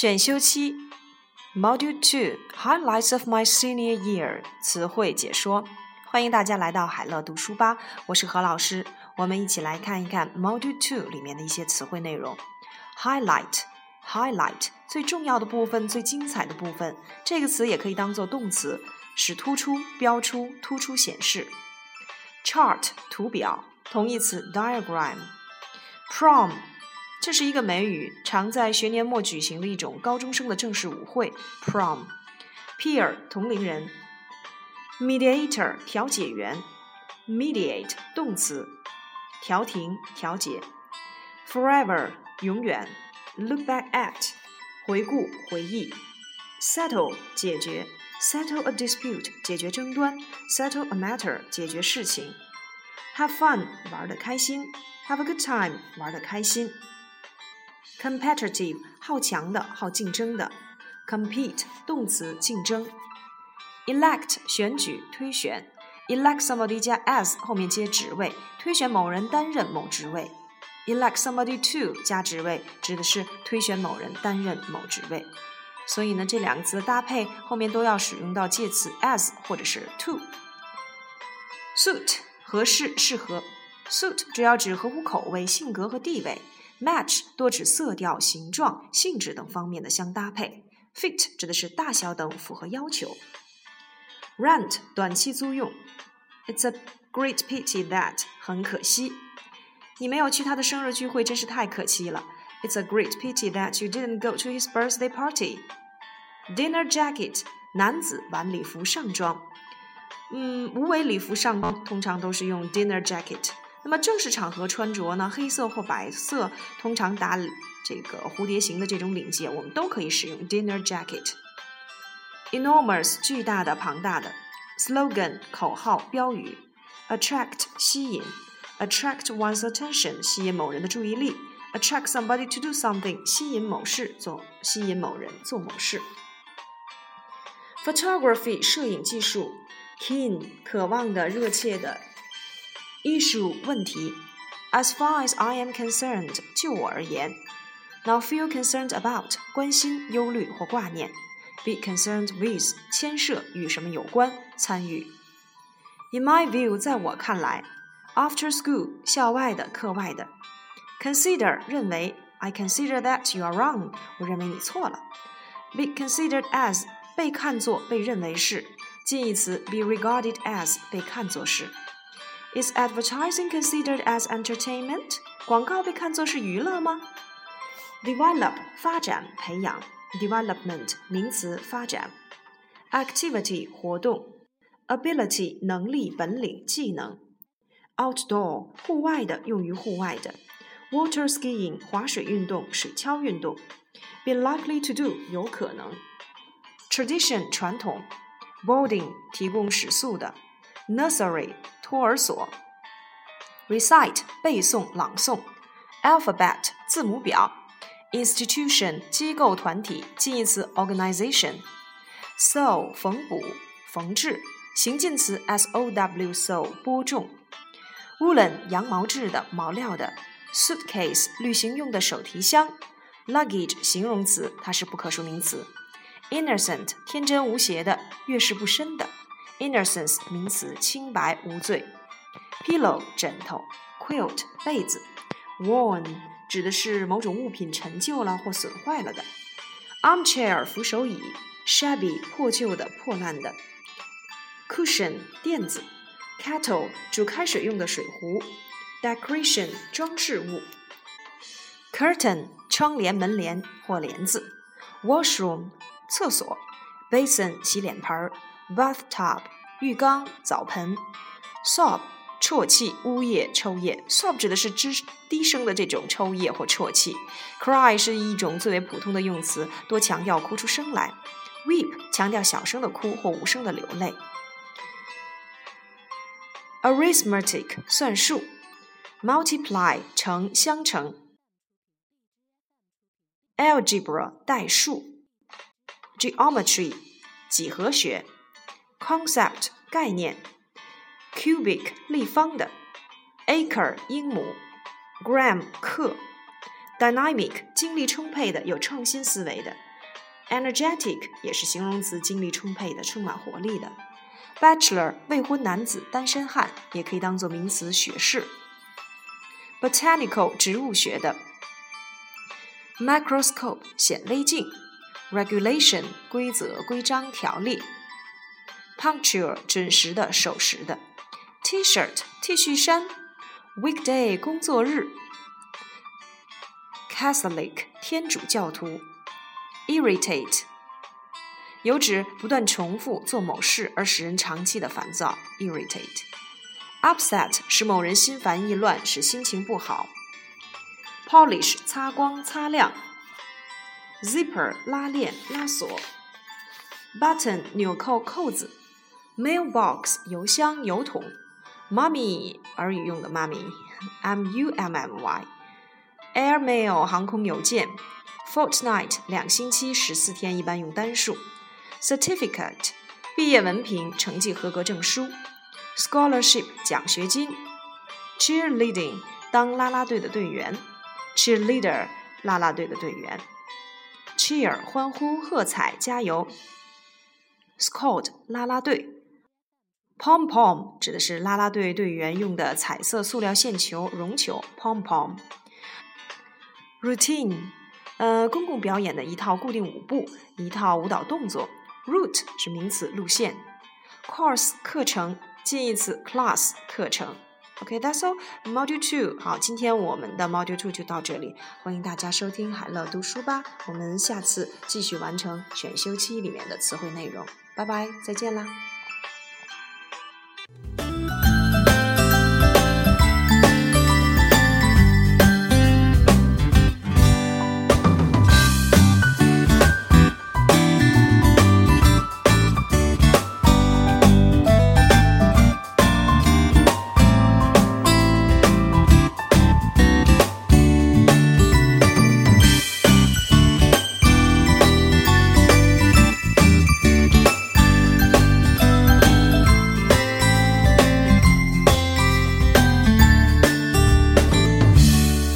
选修期，Module Two Highlights of My Senior Year 词汇解说。欢迎大家来到海乐读书吧，我是何老师。我们一起来看一看 Module Two 里面的一些词汇内容。Highlight，highlight 最重要的部分，最精彩的部分。这个词也可以当做动词，使突出、标出、突出显示。Chart 图表，同义词 diagram。Prom 这是一个美语，常在学年末举行的一种高中生的正式舞会。Prom，peer 同龄人，mediator 调解员，mediate 动词，调停、调解，forever 永远，look back at 回顾、回忆，settle 解决，settle a dispute 解决争端，settle a matter 解决事情，have fun 玩的开心，have a good time 玩的开心。Competitive 好强的，好竞争的；compete 动词竞争；elect 选举推选；elect somebody 加 as 后面接职位，推选某人担任某职位；elect somebody to 加职位，指的是推选某人担任某职位。所以呢，这两个词的搭配后面都要使用到介词 as 或者是 to。suit 合适适合，suit 主要指合乎口味、性格和地位。Match 多指色调、形状、性质等方面的相搭配；fit 指的是大小等符合要求。Rent 短期租用，It's a great pity that 很可惜，你没有去他的生日聚会，真是太可惜了。It's a great pity that you didn't go to his birthday party. Dinner jacket 男子晚礼服上装，嗯，无为礼服上装通常都是用 dinner jacket。那么正式场合穿着呢，黑色或白色，通常打这个蝴蝶形的这种领结，我们都可以使用 dinner jacket。enormous 巨大的、庞大的，slogan 口号、标语，attract 吸引，attract one's attention 吸引某人的注意力，attract somebody to do something 吸引某事做，吸引某人做某事。photography 摄影技术，keen 渴望的、热切的。issue 问题，as far as I am concerned，就我而言，now feel concerned about 关心、忧虑或挂念，be concerned with 牵涉与什么有关、参与。In my view，在我看来，after school 校外的、课外的，consider 认为，I consider that you are wrong，我认为你错了。Be considered as 被看作、被认为是，近义词 be regarded as 被看作是。 Is advertising considered as entertainment？广告被看作是娱乐吗？Develop 发展、培养，development 名词发展，activity 活动，ability 能力、本领、技能，outdoor 户外的，用于户外的，water skiing 滑水运动、水橇运动，be likely to do 有可能，tradition 传统，boarding 提供食宿的，nursery 托儿所，recite 背诵朗诵，alphabet 字母表，institution 机构团体近义词 organization，sew 缝补缝制形近词 s o w sew 播种，woolen 羊毛质的毛料的，suitcase 旅行用的手提箱，luggage 形容词它是不可数名词，innocent 天真无邪的月事不深的。Innocence 名词，清白无罪。Pillow 枕头，Quilt 被子。Worn 指的是某种物品陈旧了或损坏了的。Armchair 扶手椅，Shabby 破旧的、破烂的。Cushion 垫子。Kettle 煮开水用的水壶。Decoration 装饰物。Curtain 窗帘、门帘或帘子。Washroom 厕所。Basin 洗脸盆儿。bathtub 浴缸、澡盆；sob 啜泣、呜咽、抽噎。sob 指的是低低声的这种抽噎或啜泣。cry 是一种最为普通的用词，多强调哭出声来。weep 强调小声的哭或无声的流泪。arithmetic 算术；multiply 乘、相乘；algebra 代数；geometry 几何学。Concept 概念，cubic 立方的，acre 英亩，gram 克，dynamic 精力充沛的，有创新思维的 Energetic 也是形容词，精力充沛的，充满活力的。Bachelor 未婚男子，单身汉，也可以当做名词，学士。Botanical 植物学的。Microscope 显微镜。Regulation 规则、规章、条例。Punctual 准时的、守时的。T-shirt T 恤衫。Weekday 工作日。Catholic 天主教徒。Irritate 有指不断重复做某事而使人长期的烦躁。Irritate。Upset 使某人心烦意乱，使心情不好。Polish 擦光、擦亮。Zipper 拉链、拉锁。Button 纽扣、扣子。Mailbox 邮箱、邮筒。Mummy 儿语用的妈咪。M U M M Y。Airmail 航空邮件。Fortnight 两星期、十四天，一般用单数。Certificate 毕业文凭、成绩合格证书。Scholarship 奖学金。Cheerleading 当啦啦队的队员。Cheerleader 啦啦队的队员。Cheer 欢呼、喝彩、加油。Squad 啦啦队。Pom pom 指的是啦啦队队员用的彩色塑料线球、绒球。Pom pom。Routine 呃，公共表演的一套固定舞步，一套舞蹈动作。Route 是名词，路线。Course 课程，近义词 class 课程。OK，that's all. Module Two，好，今天我们的 Module Two 就到这里，欢迎大家收听海乐读书吧，我们下次继续完成选修期里面的词汇内容，拜拜，再见啦。